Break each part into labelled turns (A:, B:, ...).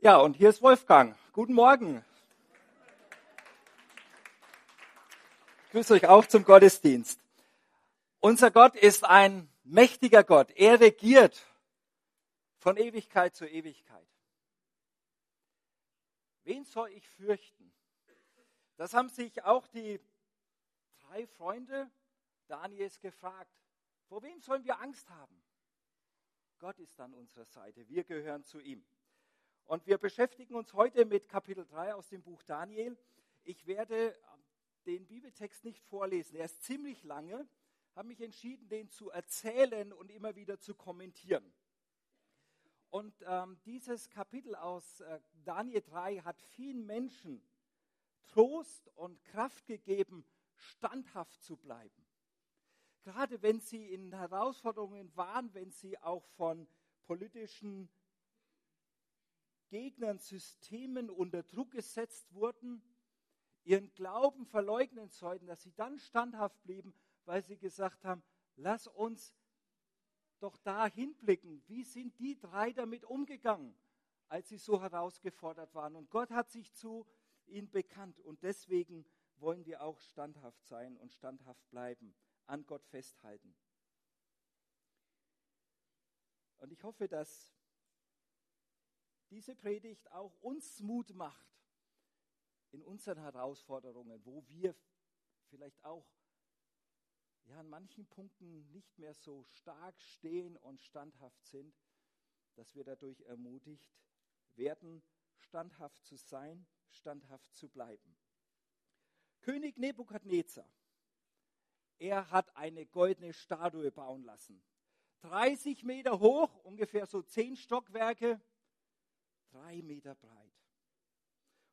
A: Ja, und hier ist Wolfgang. Guten Morgen. Ich grüße euch auch zum Gottesdienst. Unser Gott ist ein mächtiger Gott. Er regiert von Ewigkeit zu Ewigkeit. Wen soll ich fürchten? Das haben sich auch die drei Freunde Daniels gefragt. Vor wem sollen wir Angst haben? Gott ist an unserer Seite. Wir gehören zu ihm. Und wir beschäftigen uns heute mit Kapitel 3 aus dem Buch Daniel. Ich werde den Bibeltext nicht vorlesen. Er ist ziemlich lange. Habe mich entschieden, den zu erzählen und immer wieder zu kommentieren. Und ähm, dieses Kapitel aus äh, Daniel 3 hat vielen Menschen Trost und Kraft gegeben, standhaft zu bleiben. Gerade wenn sie in Herausforderungen waren, wenn sie auch von politischen Gegnern, Systemen unter Druck gesetzt wurden, ihren Glauben verleugnen sollten, dass sie dann standhaft blieben, weil sie gesagt haben, lass uns doch da hinblicken. Wie sind die drei damit umgegangen, als sie so herausgefordert waren? Und Gott hat sich zu ihnen bekannt. Und deswegen wollen wir auch standhaft sein und standhaft bleiben, an Gott festhalten. Und ich hoffe, dass diese Predigt auch uns Mut macht in unseren Herausforderungen, wo wir vielleicht auch ja, an manchen Punkten nicht mehr so stark stehen und standhaft sind, dass wir dadurch ermutigt werden, standhaft zu sein, standhaft zu bleiben. König Nebukadnezar, er hat eine goldene Statue bauen lassen. 30 Meter hoch, ungefähr so 10 Stockwerke, drei Meter breit.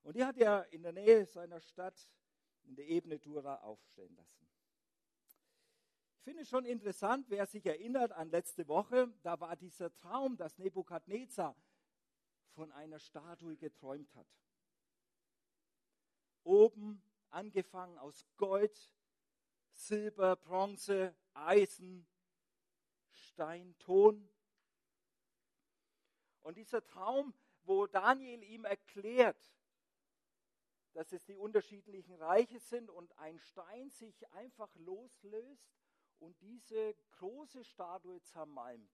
A: Und die hat er in der Nähe seiner Stadt in der Ebene Dura aufstellen lassen. Ich finde es schon interessant, wer sich erinnert an letzte Woche, da war dieser Traum, dass Nebukadnezar von einer Statue geträumt hat. Oben angefangen aus Gold, Silber, Bronze, Eisen, Stein, Ton. Und dieser Traum wo Daniel ihm erklärt, dass es die unterschiedlichen Reiche sind und ein Stein sich einfach loslöst und diese große Statue zermalmt.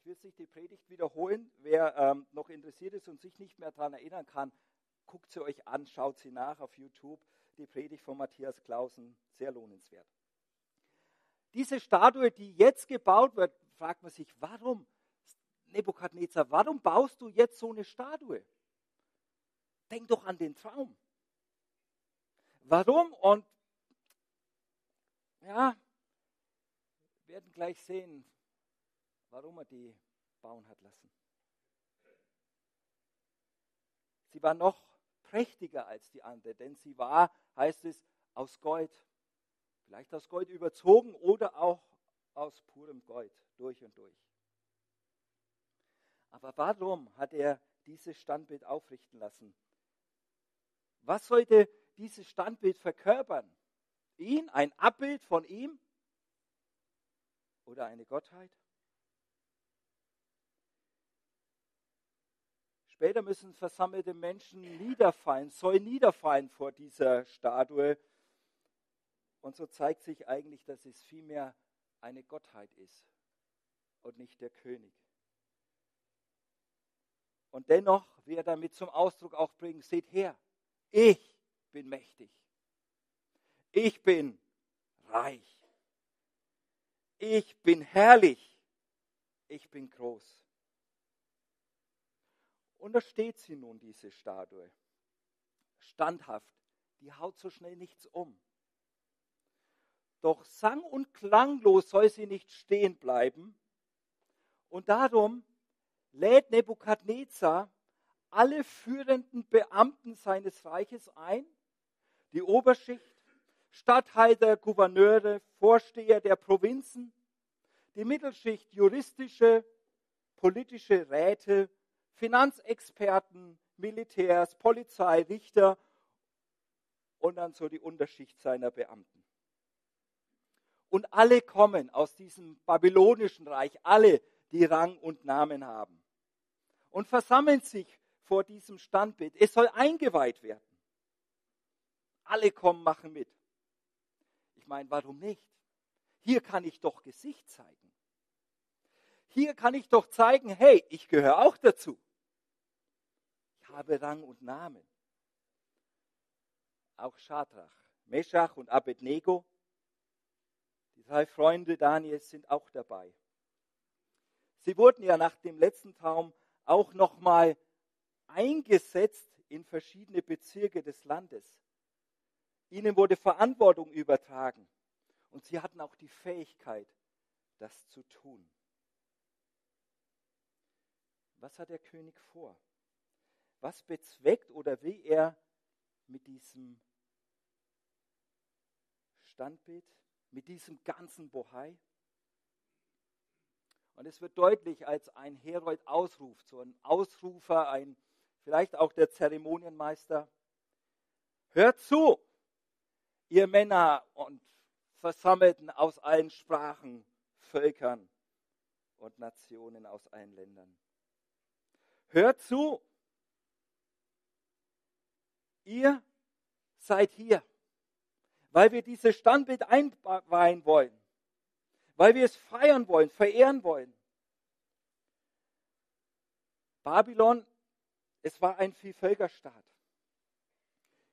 A: Ich will sich die Predigt wiederholen. Wer ähm, noch interessiert ist und sich nicht mehr daran erinnern kann, guckt sie euch an, schaut sie nach auf YouTube. Die Predigt von Matthias Clausen, sehr lohnenswert. Diese Statue, die jetzt gebaut wird, fragt man sich, warum Nebukadnezar, warum baust du jetzt so eine Statue? Denk doch an den Traum. Warum? Und ja, wir werden gleich sehen, warum er die bauen hat lassen. Sie war noch prächtiger als die andere, denn sie war, heißt es, aus Gold. Vielleicht aus Gold überzogen oder auch aus purem Gold, durch und durch. Aber warum hat er dieses Standbild aufrichten lassen? Was sollte dieses Standbild verkörpern? Ihn, ein Abbild von ihm oder eine Gottheit? Später müssen versammelte Menschen niederfallen, sollen niederfallen vor dieser Statue. Und so zeigt sich eigentlich, dass es vielmehr eine Gottheit ist und nicht der König. Und dennoch will er damit zum Ausdruck auch bringen, seht her, ich bin mächtig. Ich bin reich. Ich bin herrlich. Ich bin groß. Und da steht sie nun, diese Statue. Standhaft. Die haut so schnell nichts um. Doch sang- und klanglos soll sie nicht stehen bleiben. Und darum lädt Nebukadnezar alle führenden Beamten seines Reiches ein, die Oberschicht, Statthalter, Gouverneure, Vorsteher der Provinzen, die Mittelschicht, juristische, politische Räte, Finanzexperten, Militärs, Polizei, Richter und dann so die Unterschicht seiner Beamten. Und alle kommen aus diesem babylonischen Reich, alle, die Rang und Namen haben. Und versammeln sich vor diesem Standbild. Es soll eingeweiht werden. Alle kommen, machen mit. Ich meine, warum nicht? Hier kann ich doch Gesicht zeigen. Hier kann ich doch zeigen, hey, ich gehöre auch dazu. Ich habe Rang und Namen. Auch Schadrach, Meschach und Abednego, die drei Freunde Daniels sind auch dabei. Sie wurden ja nach dem letzten Traum auch nochmal eingesetzt in verschiedene Bezirke des Landes. Ihnen wurde Verantwortung übertragen und sie hatten auch die Fähigkeit, das zu tun. Was hat der König vor? Was bezweckt oder will er mit diesem Standbild, mit diesem ganzen Bohai? Und es wird deutlich, als ein Herold ausruft, so ein Ausrufer, ein vielleicht auch der Zeremonienmeister. Hört zu, ihr Männer und Versammelten aus allen Sprachen, Völkern und Nationen aus allen Ländern. Hört zu, ihr seid hier, weil wir dieses Standbild einweihen wollen, weil wir es feiern wollen, verehren wollen. Babylon, es war ein Vielvölkerstaat.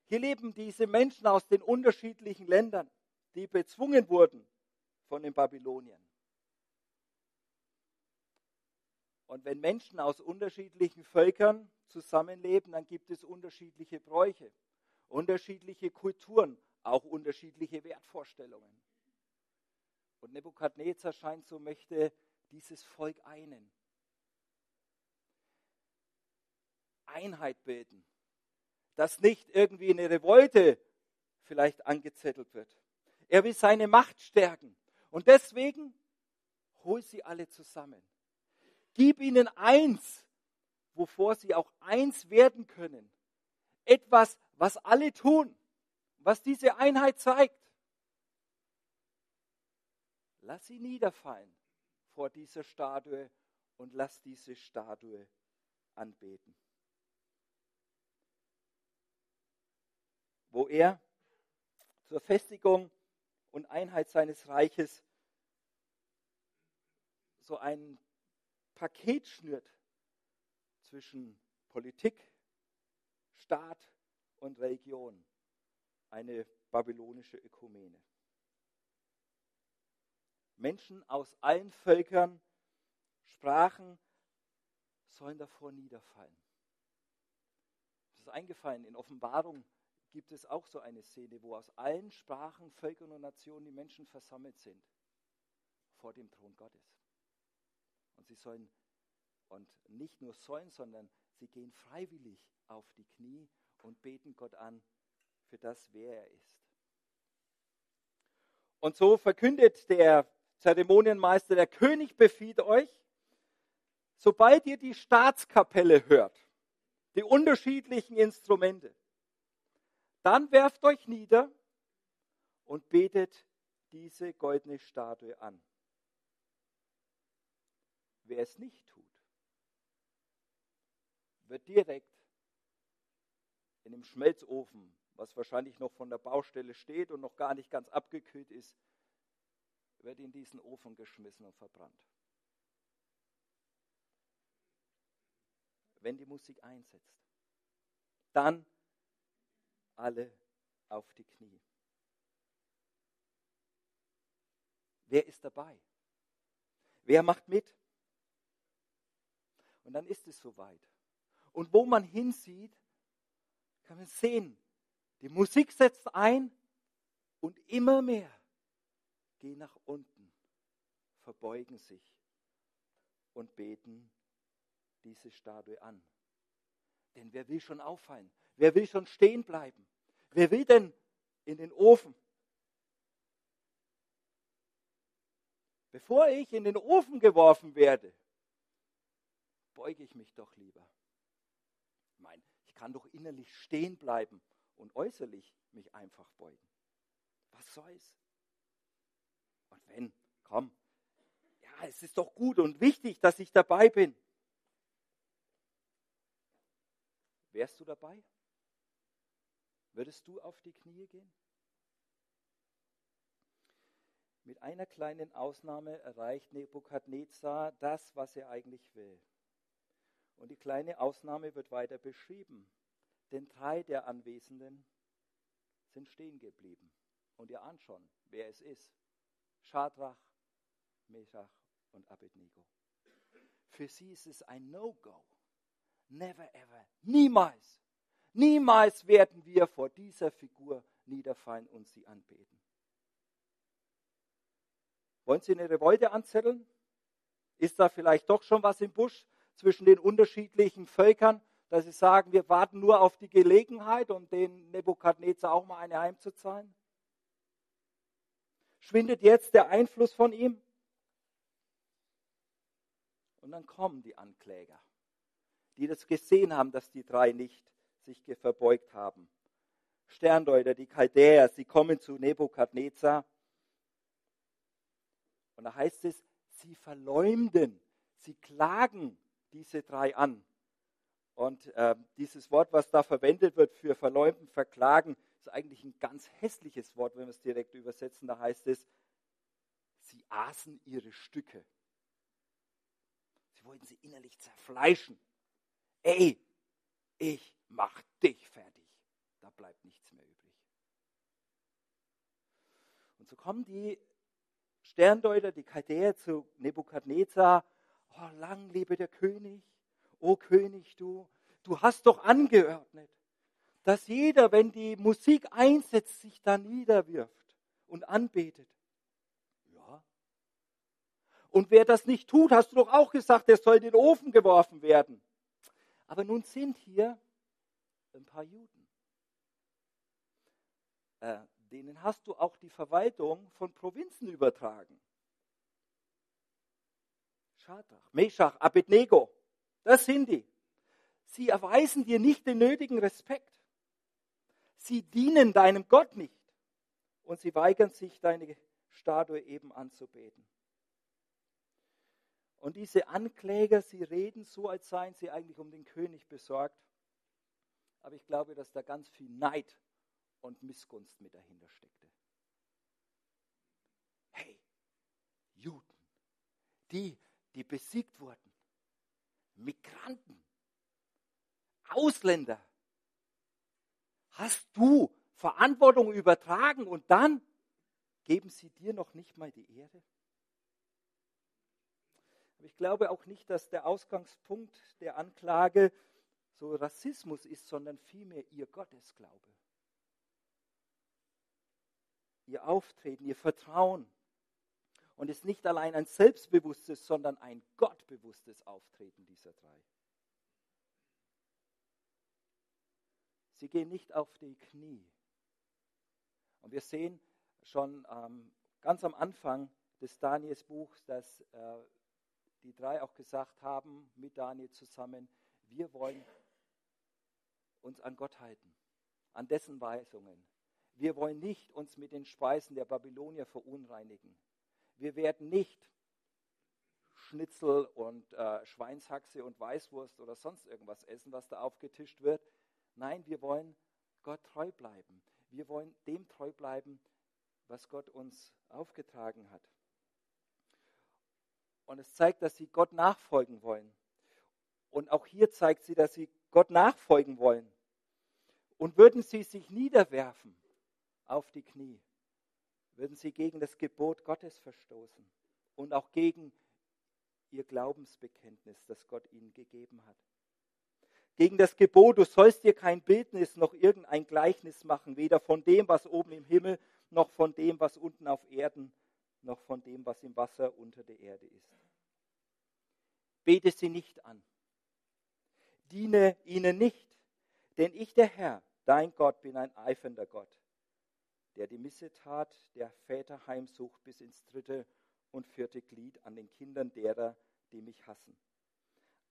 A: Hier leben diese Menschen aus den unterschiedlichen Ländern, die bezwungen wurden von den Babyloniern. Und wenn Menschen aus unterschiedlichen Völkern zusammenleben, dann gibt es unterschiedliche Bräuche, unterschiedliche Kulturen, auch unterschiedliche Wertvorstellungen. Und Nebukadnezar scheint so möchte dieses Volk einen. Einheit bilden. Dass nicht irgendwie eine Revolte vielleicht angezettelt wird. Er will seine Macht stärken. Und deswegen hol sie alle zusammen. Gib ihnen eins, wovor sie auch eins werden können. Etwas, was alle tun, was diese Einheit zeigt. Lass sie niederfallen vor dieser Statue und lass diese Statue anbeten. Wo er zur Festigung und Einheit seines Reiches so einen Paket schnürt zwischen Politik, Staat und Religion. Eine babylonische Ökumene. Menschen aus allen Völkern, Sprachen sollen davor niederfallen. Das ist eingefallen. In Offenbarung gibt es auch so eine Szene, wo aus allen Sprachen, Völkern und Nationen die Menschen versammelt sind vor dem Thron Gottes. Und sie sollen, und nicht nur sollen, sondern sie gehen freiwillig auf die Knie und beten Gott an für das, wer er ist. Und so verkündet der Zeremonienmeister, der König befiehlt euch, sobald ihr die Staatskapelle hört, die unterschiedlichen Instrumente, dann werft euch nieder und betet diese goldene Statue an. Wer es nicht tut, wird direkt in dem Schmelzofen, was wahrscheinlich noch von der Baustelle steht und noch gar nicht ganz abgekühlt ist, wird in diesen Ofen geschmissen und verbrannt. Wenn die Musik einsetzt, dann alle auf die Knie. Wer ist dabei? Wer macht mit? Und dann ist es soweit. Und wo man hinsieht, kann man sehen, die Musik setzt ein und immer mehr gehen nach unten, verbeugen sich und beten diese Statue an. Denn wer will schon auffallen? Wer will schon stehen bleiben? Wer will denn in den Ofen? Bevor ich in den Ofen geworfen werde, beuge ich mich doch lieber. Ich meine, ich kann doch innerlich stehen bleiben und äußerlich mich einfach beugen. Was soll's? Und wenn, komm, ja, es ist doch gut und wichtig, dass ich dabei bin. Wärst du dabei? Würdest du auf die Knie gehen? Mit einer kleinen Ausnahme erreicht Nebukadnezar das, was er eigentlich will. Und die kleine Ausnahme wird weiter beschrieben. Denn drei der Anwesenden sind stehen geblieben. Und ihr ahnt schon, wer es ist. Schadrach, Meshach und Abednego. Für sie ist es ein No-Go. Never ever. Niemals. Niemals werden wir vor dieser Figur niederfallen und sie anbeten. Wollen Sie eine Revolte anzetteln? Ist da vielleicht doch schon was im Busch zwischen den unterschiedlichen Völkern, dass sie sagen, wir warten nur auf die Gelegenheit, um den Nebukadnezar auch mal eine heimzuzahlen? Schwindet jetzt der Einfluss von ihm? Und dann kommen die Ankläger, die das gesehen haben, dass die drei nicht sich verbeugt haben. Sterndeuter, die Chaldäer, sie kommen zu Nebukadnezar und da heißt es, sie verleumden, sie klagen diese drei an. Und äh, dieses Wort, was da verwendet wird für verleumden, verklagen, ist eigentlich ein ganz hässliches Wort, wenn wir es direkt übersetzen. Da heißt es, sie aßen ihre Stücke. Sie wollten sie innerlich zerfleischen. Ey, ich mach dich fertig. Da bleibt nichts mehr übrig. Und so kommen die Sterndeuter, die Chaldäer zu Nebukadnezar, oh, lang lebe der König, o König du, du hast doch angeordnet, dass jeder, wenn die Musik einsetzt, sich da niederwirft und anbetet. Ja. Und wer das nicht tut, hast du doch auch gesagt, der soll in den Ofen geworfen werden. Aber nun sind hier ein paar Juden. Äh, denen hast du auch die Verwaltung von Provinzen übertragen. Schadrach, Meshach, Abednego, das sind die. Sie erweisen dir nicht den nötigen Respekt. Sie dienen deinem Gott nicht. Und sie weigern sich, deine Statue eben anzubeten. Und diese Ankläger, sie reden so, als seien sie eigentlich um den König besorgt. Aber ich glaube, dass da ganz viel Neid und Missgunst mit dahinter steckte. Hey, Juden, die, die besiegt wurden, Migranten, Ausländer, hast du Verantwortung übertragen und dann geben sie dir noch nicht mal die Ehre? ich glaube auch nicht, dass der Ausgangspunkt der Anklage so Rassismus ist, sondern vielmehr ihr Gottesglaube ihr Auftreten, ihr Vertrauen. Und es ist nicht allein ein selbstbewusstes, sondern ein gottbewusstes Auftreten dieser drei. Sie gehen nicht auf die Knie. Und wir sehen schon ähm, ganz am Anfang des Daniels Buchs, dass äh, die drei auch gesagt haben, mit Daniel zusammen, wir wollen uns an Gott halten, an dessen Weisungen, wir wollen nicht uns mit den Speisen der Babylonier verunreinigen. Wir werden nicht Schnitzel und äh, Schweinshaxe und Weißwurst oder sonst irgendwas essen, was da aufgetischt wird. Nein, wir wollen Gott treu bleiben. Wir wollen dem treu bleiben, was Gott uns aufgetragen hat. Und es zeigt, dass sie Gott nachfolgen wollen. Und auch hier zeigt sie, dass sie Gott nachfolgen wollen. Und würden sie sich niederwerfen, auf die Knie, würden sie gegen das Gebot Gottes verstoßen und auch gegen ihr Glaubensbekenntnis, das Gott ihnen gegeben hat. Gegen das Gebot, du sollst dir kein Bildnis noch irgendein Gleichnis machen, weder von dem, was oben im Himmel, noch von dem, was unten auf Erden, noch von dem, was im Wasser unter der Erde ist. Bete sie nicht an. Diene ihnen nicht, denn ich, der Herr, dein Gott, bin ein eifernder Gott, der die Missetat der Väter heimsucht bis ins dritte und vierte Glied an den Kindern derer, die mich hassen.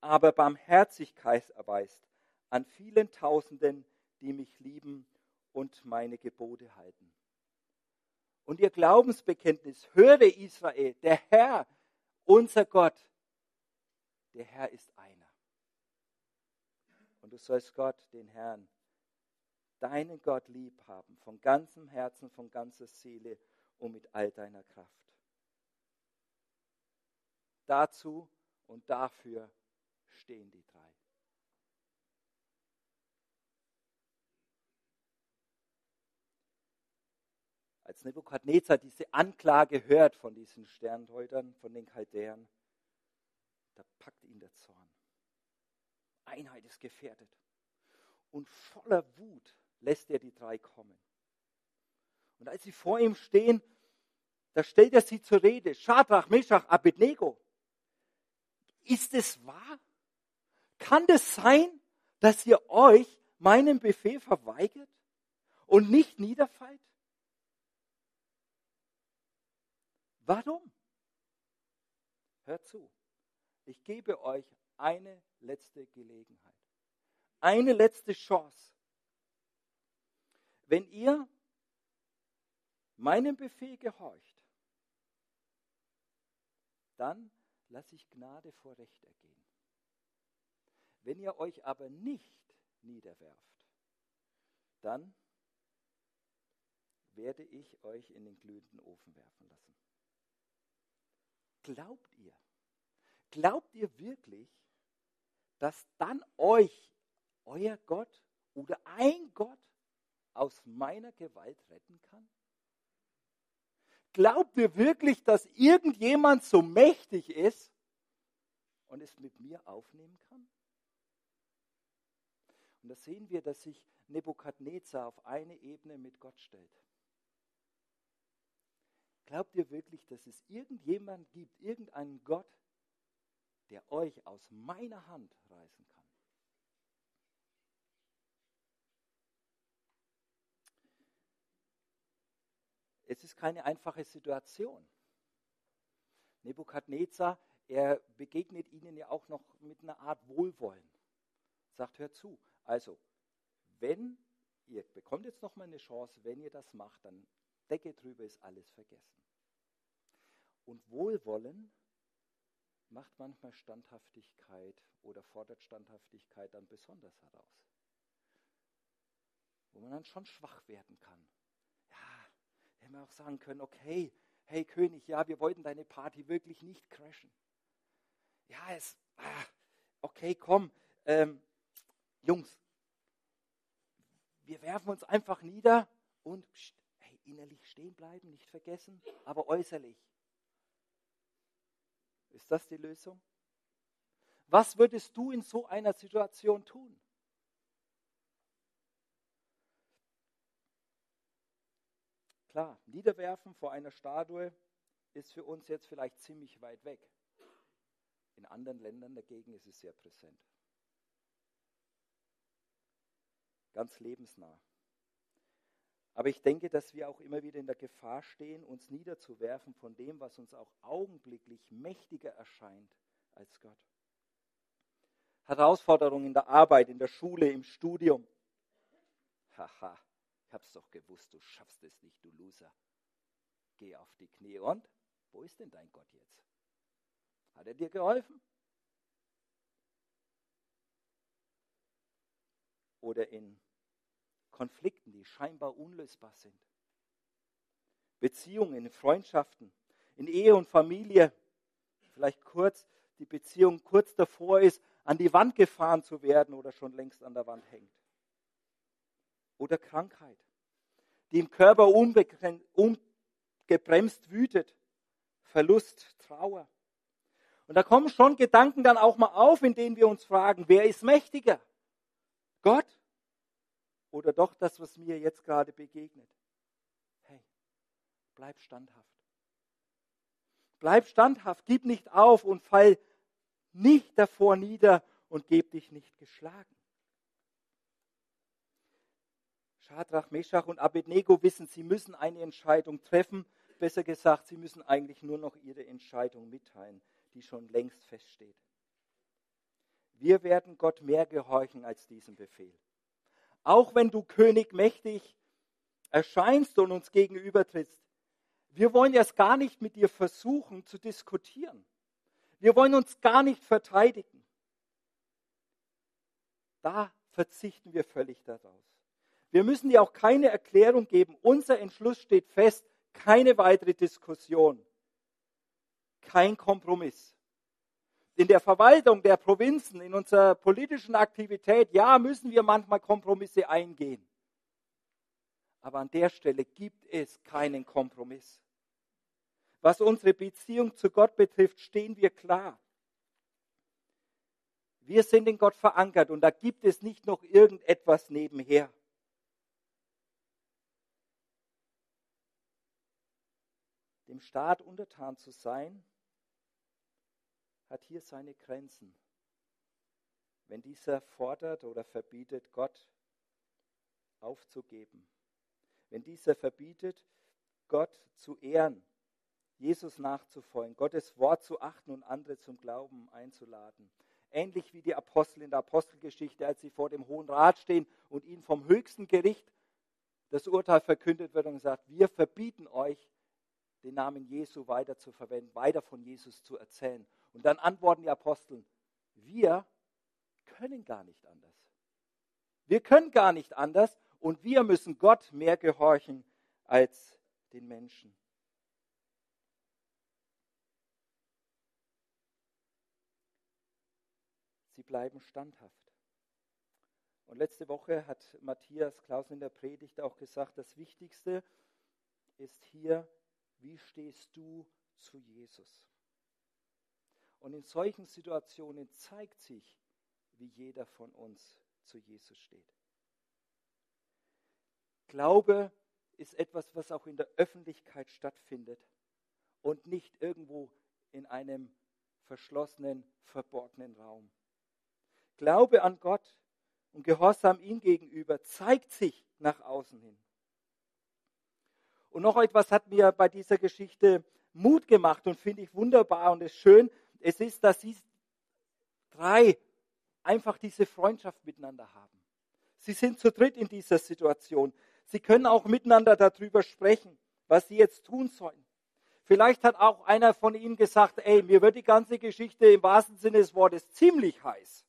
A: Aber Barmherzigkeit erweist an vielen Tausenden, die mich lieben und meine Gebote halten. Und ihr Glaubensbekenntnis, höre Israel, der Herr, unser Gott, der Herr ist einer. Und du sollst Gott, den Herrn, deinen Gott lieb haben, von ganzem Herzen, von ganzer Seele und mit all deiner Kraft. Dazu und dafür stehen die drei. Als Nebukadnezar diese Anklage hört von diesen Sterndeutern, von den Chaldäern, da packt ihn der Zorn. Einheit ist gefährdet. Und voller Wut lässt er die drei kommen. Und als sie vor ihm stehen, da stellt er sie zur Rede. Schadrach, Meshach, Abednego. Ist es wahr? Kann es sein, dass ihr euch meinen Befehl verweigert und nicht niederfallt? Warum? Hört zu. Ich gebe euch eine letzte Gelegenheit. Eine letzte Chance. Wenn ihr meinem Befehl gehorcht, dann lasse ich Gnade vor Recht ergehen. Wenn ihr euch aber nicht niederwerft, dann werde ich euch in den glühenden Ofen werfen lassen. Glaubt ihr? Glaubt ihr wirklich, dass dann euch euer Gott oder ein Gott aus meiner Gewalt retten kann? Glaubt ihr wirklich, dass irgendjemand so mächtig ist und es mit mir aufnehmen kann? Und da sehen wir, dass sich Nebukadnezar auf eine Ebene mit Gott stellt. Glaubt ihr wirklich, dass es irgendjemand gibt, irgendeinen Gott, der euch aus meiner Hand reißen kann? Es ist keine einfache Situation. Nebukadnezar, er begegnet ihnen ja auch noch mit einer Art Wohlwollen. Sagt, hört zu. Also, wenn ihr bekommt jetzt noch mal eine Chance, wenn ihr das macht, dann Decke drüber ist alles vergessen. Und Wohlwollen macht manchmal Standhaftigkeit oder fordert Standhaftigkeit dann besonders heraus. Wo man dann schon schwach werden kann. Ja, hätte man auch sagen können, okay, hey König, ja, wir wollten deine Party wirklich nicht crashen. Ja, es, ah, okay, komm, ähm, Jungs, wir werfen uns einfach nieder und pst, hey, innerlich stehen bleiben, nicht vergessen, aber äußerlich ist das die Lösung? Was würdest du in so einer Situation tun? Klar, Niederwerfen vor einer Statue ist für uns jetzt vielleicht ziemlich weit weg. In anderen Ländern dagegen ist es sehr präsent. Ganz lebensnah. Aber ich denke, dass wir auch immer wieder in der Gefahr stehen, uns niederzuwerfen von dem, was uns auch augenblicklich mächtiger erscheint als Gott. Herausforderungen in der Arbeit, in der Schule, im Studium. Haha, ich hab's doch gewusst, du schaffst es nicht, du Loser. Geh auf die Knie und wo ist denn dein Gott jetzt? Hat er dir geholfen? Oder in Konflikten, die scheinbar unlösbar sind. Beziehungen, Freundschaften, in Ehe und Familie, vielleicht kurz die Beziehung kurz davor ist, an die Wand gefahren zu werden oder schon längst an der Wand hängt. Oder Krankheit, die im Körper ungebremst wütet, Verlust, Trauer. Und da kommen schon Gedanken dann auch mal auf, in denen wir uns fragen, wer ist mächtiger? Gott oder doch das, was mir jetzt gerade begegnet. Hey, bleib standhaft. Bleib standhaft, gib nicht auf und fall nicht davor nieder und geb dich nicht geschlagen. Schadrach, Meshach und Abednego wissen, sie müssen eine Entscheidung treffen. Besser gesagt, sie müssen eigentlich nur noch ihre Entscheidung mitteilen, die schon längst feststeht. Wir werden Gott mehr gehorchen als diesen Befehl auch wenn du König mächtig erscheinst und uns gegenübertrittst, wir wollen erst gar nicht mit dir versuchen zu diskutieren. Wir wollen uns gar nicht verteidigen. Da verzichten wir völlig daraus. Wir müssen dir auch keine Erklärung geben. Unser Entschluss steht fest. Keine weitere Diskussion. Kein Kompromiss. In der Verwaltung der Provinzen, in unserer politischen Aktivität, ja, müssen wir manchmal Kompromisse eingehen. Aber an der Stelle gibt es keinen Kompromiss. Was unsere Beziehung zu Gott betrifft, stehen wir klar. Wir sind in Gott verankert und da gibt es nicht noch irgendetwas nebenher. Dem Staat untertan zu sein, hat hier seine Grenzen. Wenn dieser fordert oder verbietet, Gott aufzugeben. Wenn dieser verbietet, Gott zu ehren, Jesus nachzufolgen, Gottes Wort zu achten und andere zum Glauben einzuladen. Ähnlich wie die Apostel in der Apostelgeschichte, als sie vor dem Hohen Rat stehen und ihnen vom höchsten Gericht das Urteil verkündet wird und sagt, wir verbieten euch, den Namen Jesu weiter zu verwenden, weiter von Jesus zu erzählen. Und dann antworten die Apostel, wir können gar nicht anders. Wir können gar nicht anders und wir müssen Gott mehr gehorchen als den Menschen. Sie bleiben standhaft. Und letzte Woche hat Matthias Klausen in der Predigt auch gesagt, das Wichtigste ist hier, wie stehst du zu Jesus? Und in solchen Situationen zeigt sich, wie jeder von uns zu Jesus steht. Glaube ist etwas, was auch in der Öffentlichkeit stattfindet und nicht irgendwo in einem verschlossenen, verborgenen Raum. Glaube an Gott und Gehorsam ihm gegenüber zeigt sich nach außen hin. Und noch etwas hat mir bei dieser Geschichte Mut gemacht und finde ich wunderbar und ist schön. Es ist, dass sie drei einfach diese Freundschaft miteinander haben. Sie sind zu dritt in dieser Situation. Sie können auch miteinander darüber sprechen, was sie jetzt tun sollen. Vielleicht hat auch einer von ihnen gesagt, ey, mir wird die ganze Geschichte im wahrsten Sinne des Wortes ziemlich heiß.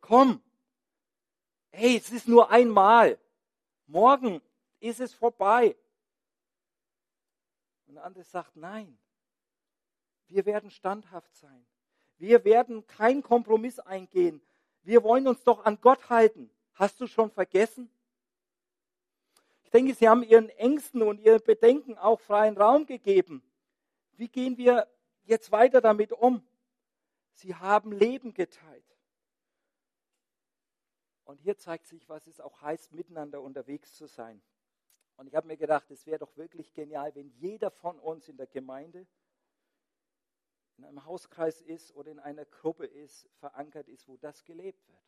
A: Komm, hey, es ist nur einmal. Morgen ist es vorbei. Und der andere sagt, nein, wir werden standhaft sein. Wir werden keinen Kompromiss eingehen. Wir wollen uns doch an Gott halten. Hast du schon vergessen? Ich denke, Sie haben Ihren Ängsten und Ihren Bedenken auch freien Raum gegeben. Wie gehen wir jetzt weiter damit um? Sie haben Leben geteilt. Und hier zeigt sich, was es auch heißt, miteinander unterwegs zu sein. Und ich habe mir gedacht, es wäre doch wirklich genial, wenn jeder von uns in der Gemeinde, in einem Hauskreis ist oder in einer Gruppe ist, verankert ist, wo das gelebt wird.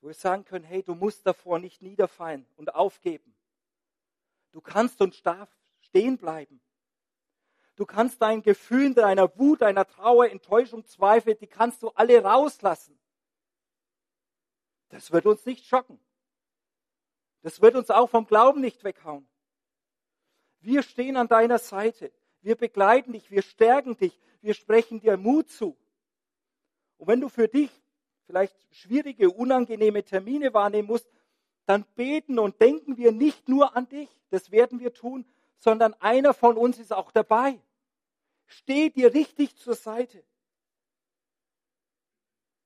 A: Wo wir sagen können, hey, du musst davor nicht niederfallen und aufgeben. Du kannst und darfst stehen bleiben. Du kannst deinen Gefühlen, deiner Wut, deiner Trauer, Enttäuschung, Zweifel, die kannst du alle rauslassen. Das wird uns nicht schocken. Das wird uns auch vom Glauben nicht weghauen. Wir stehen an deiner Seite. Wir begleiten dich, wir stärken dich, wir sprechen dir Mut zu. Und wenn du für dich vielleicht schwierige, unangenehme Termine wahrnehmen musst, dann beten und denken wir nicht nur an dich, das werden wir tun, sondern einer von uns ist auch dabei. Steh dir richtig zur Seite.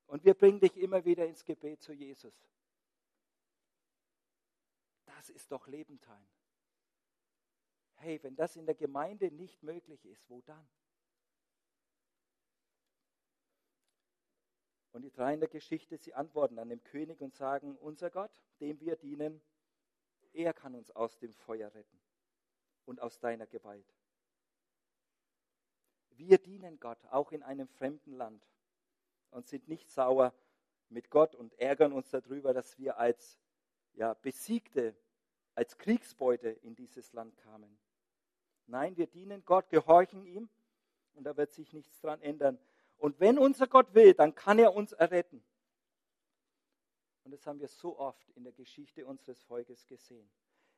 A: Und wir bringen dich immer wieder ins Gebet zu Jesus. Das ist doch Lebentime. Hey, wenn das in der Gemeinde nicht möglich ist, wo dann? Und die drei in der Geschichte, sie antworten an dem König und sagen, unser Gott, dem wir dienen, er kann uns aus dem Feuer retten und aus deiner Gewalt. Wir dienen Gott, auch in einem fremden Land und sind nicht sauer mit Gott und ärgern uns darüber, dass wir als ja, Besiegte, als Kriegsbeute in dieses Land kamen. Nein, wir dienen Gott, gehorchen ihm und da wird sich nichts dran ändern. Und wenn unser Gott will, dann kann er uns erretten. Und das haben wir so oft in der Geschichte unseres Volkes gesehen.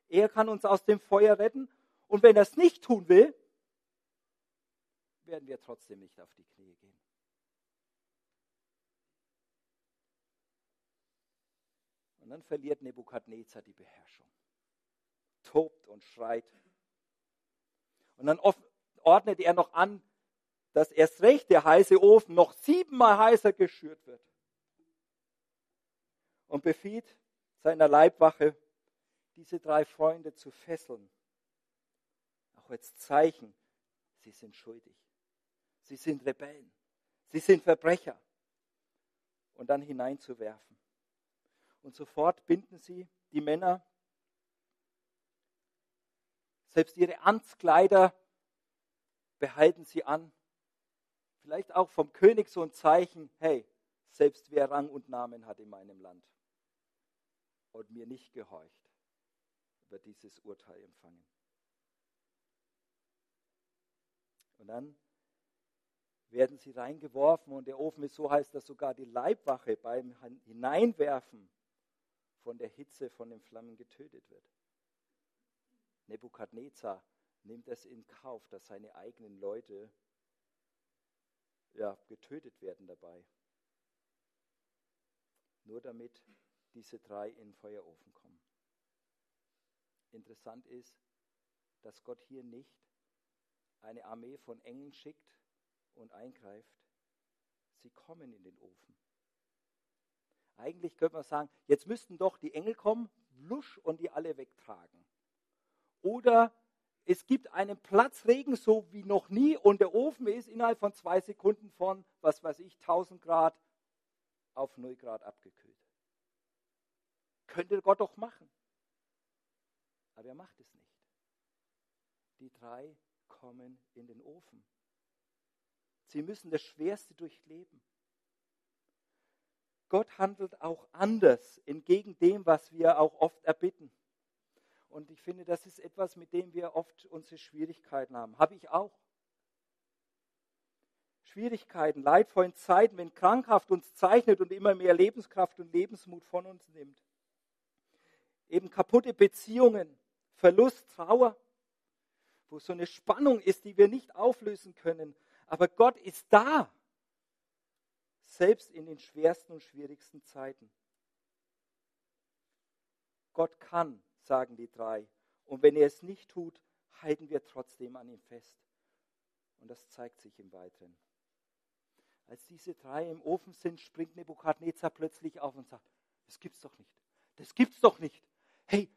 A: Er kann uns aus dem Feuer retten und wenn er es nicht tun will, werden wir trotzdem nicht auf die Knie gehen. Und dann verliert Nebukadnezar die Beherrschung, tobt und schreit, und dann ordnet er noch an, dass erst recht der heiße Ofen noch siebenmal heißer geschürt wird. Und befiehlt seiner Leibwache, diese drei Freunde zu fesseln. Auch als Zeichen, sie sind schuldig. Sie sind Rebellen. Sie sind Verbrecher. Und dann hineinzuwerfen. Und sofort binden sie die Männer, selbst ihre Amtskleider behalten sie an. Vielleicht auch vom König so ein Zeichen, hey, selbst wer Rang und Namen hat in meinem Land und mir nicht gehorcht, wird dieses Urteil empfangen. Und dann werden sie reingeworfen und der Ofen ist so heiß, dass sogar die Leibwache beim Hineinwerfen von der Hitze von den Flammen getötet wird. Nebukadnezar nimmt es in Kauf, dass seine eigenen Leute ja, getötet werden dabei. Nur damit diese drei in den Feuerofen kommen. Interessant ist, dass Gott hier nicht eine Armee von Engeln schickt und eingreift. Sie kommen in den Ofen. Eigentlich könnte man sagen, jetzt müssten doch die Engel kommen, lusch und die alle wegtragen. Oder es gibt einen Platzregen so wie noch nie und der Ofen ist innerhalb von zwei Sekunden von, was weiß ich, 1000 Grad auf 0 Grad abgekühlt. Könnte Gott doch machen. Aber er macht es nicht. Die drei kommen in den Ofen. Sie müssen das Schwerste durchleben. Gott handelt auch anders, entgegen dem, was wir auch oft erbitten. Und ich finde, das ist etwas, mit dem wir oft unsere Schwierigkeiten haben. Habe ich auch. Schwierigkeiten, leidvollen Zeiten, wenn Krankhaft uns zeichnet und immer mehr Lebenskraft und Lebensmut von uns nimmt. Eben kaputte Beziehungen, Verlust, Trauer, wo so eine Spannung ist, die wir nicht auflösen können. Aber Gott ist da, selbst in den schwersten und schwierigsten Zeiten. Gott kann sagen die drei. Und wenn er es nicht tut, halten wir trotzdem an ihm fest. Und das zeigt sich im Weiteren. Als diese drei im Ofen sind, springt Nebukadnezar plötzlich auf und sagt, das gibt's doch nicht. Das gibt's doch nicht. Hey,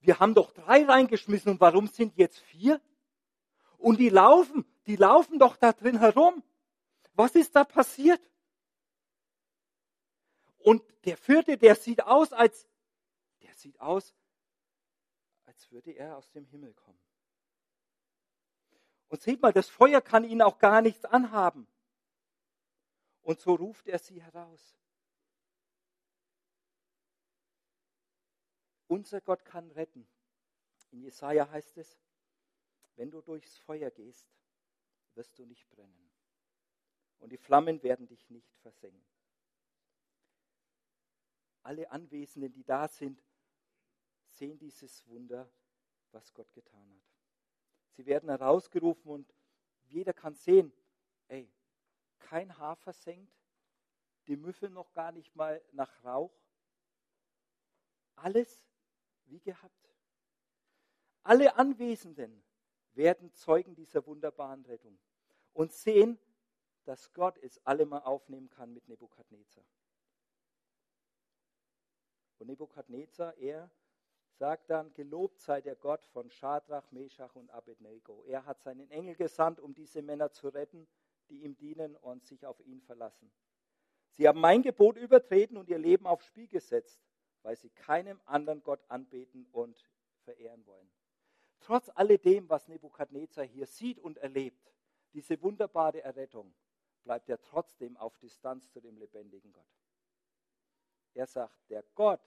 A: wir haben doch drei reingeschmissen und warum sind jetzt vier? Und die laufen, die laufen doch da drin herum. Was ist da passiert? Und der vierte, der sieht aus, als, der sieht aus, als würde er aus dem Himmel kommen. Und seht mal, das Feuer kann ihn auch gar nichts anhaben. Und so ruft er sie heraus. Unser Gott kann retten. In Jesaja heißt es, wenn du durchs Feuer gehst, wirst du nicht brennen. Und die Flammen werden dich nicht versengen. Alle Anwesenden, die da sind, sehen dieses Wunder, was Gott getan hat. Sie werden herausgerufen und jeder kann sehen, ey, kein Haar versenkt, die Müffel noch gar nicht mal nach Rauch. Alles wie gehabt. Alle Anwesenden werden Zeugen dieser wunderbaren Rettung und sehen, dass Gott es allemal aufnehmen kann mit Nebukadnezar. Und Nebukadnezar, er sagt dann, gelobt sei der Gott von Schadrach, Meshach und Abednego. Er hat seinen Engel gesandt, um diese Männer zu retten, die ihm dienen und sich auf ihn verlassen. Sie haben mein Gebot übertreten und ihr Leben aufs Spiel gesetzt, weil sie keinem anderen Gott anbeten und verehren wollen. Trotz alledem, was Nebukadnezar hier sieht und erlebt, diese wunderbare Errettung, bleibt er trotzdem auf Distanz zu dem lebendigen Gott. Er sagt, der Gott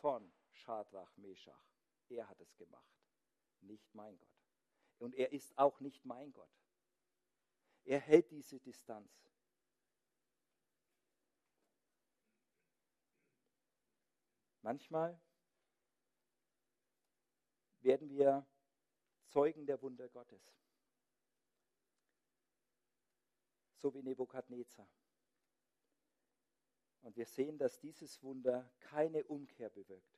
A: von Schadrach, Meshach. Er hat es gemacht, nicht mein Gott. Und er ist auch nicht mein Gott. Er hält diese Distanz. Manchmal werden wir Zeugen der Wunder Gottes. So wie Nebukadnezar. Und wir sehen, dass dieses Wunder keine Umkehr bewirkt.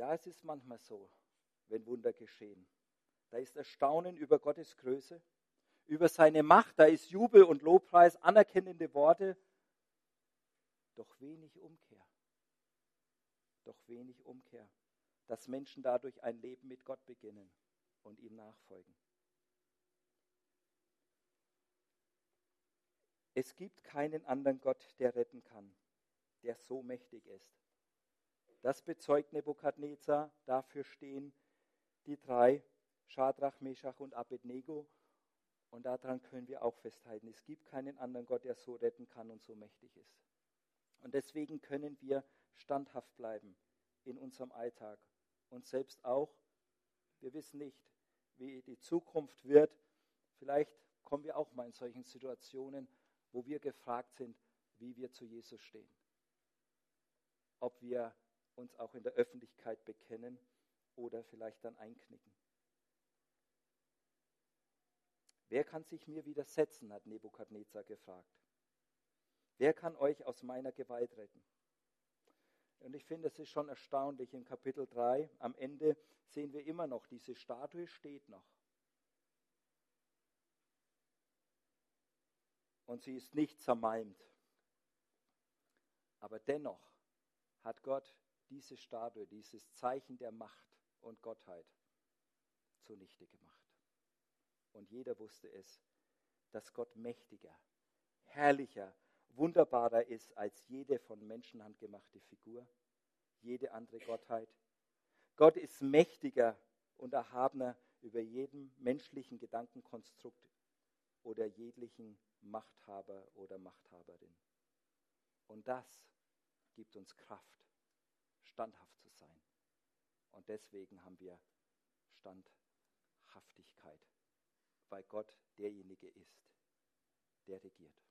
A: Ja, es ist manchmal so, wenn Wunder geschehen. Da ist Erstaunen über Gottes Größe, über seine Macht, da ist Jubel und Lobpreis, anerkennende Worte, doch wenig Umkehr. Doch wenig Umkehr, dass Menschen dadurch ein Leben mit Gott beginnen und ihm nachfolgen. Es gibt keinen anderen Gott, der retten kann, der so mächtig ist. Das bezeugt Nebukadnezar, dafür stehen die drei, Schadrach, Meshach und Abednego. Und daran können wir auch festhalten, es gibt keinen anderen Gott, der so retten kann und so mächtig ist. Und deswegen können wir standhaft bleiben in unserem Alltag und selbst auch, wir wissen nicht, wie die Zukunft wird. Vielleicht kommen wir auch mal in solchen Situationen, wo wir gefragt sind, wie wir zu Jesus stehen. Ob wir uns auch in der Öffentlichkeit bekennen oder vielleicht dann einknicken. Wer kann sich mir widersetzen, hat Nebukadnezar gefragt. Wer kann euch aus meiner Gewalt retten? Und ich finde, es ist schon erstaunlich, im Kapitel 3, am Ende sehen wir immer noch, diese Statue steht noch. Und sie ist nicht zermalmt. Aber dennoch hat Gott diese Statue, dieses Zeichen der Macht und Gottheit zunichte gemacht. Und jeder wusste es, dass Gott mächtiger, herrlicher, wunderbarer ist als jede von Menschenhand gemachte Figur, jede andere Gottheit. Gott ist mächtiger und erhabener über jedem menschlichen Gedankenkonstrukt oder jeglichen Machthaber oder Machthaberin. Und das gibt uns Kraft standhaft zu sein. Und deswegen haben wir Standhaftigkeit, weil Gott derjenige ist, der regiert.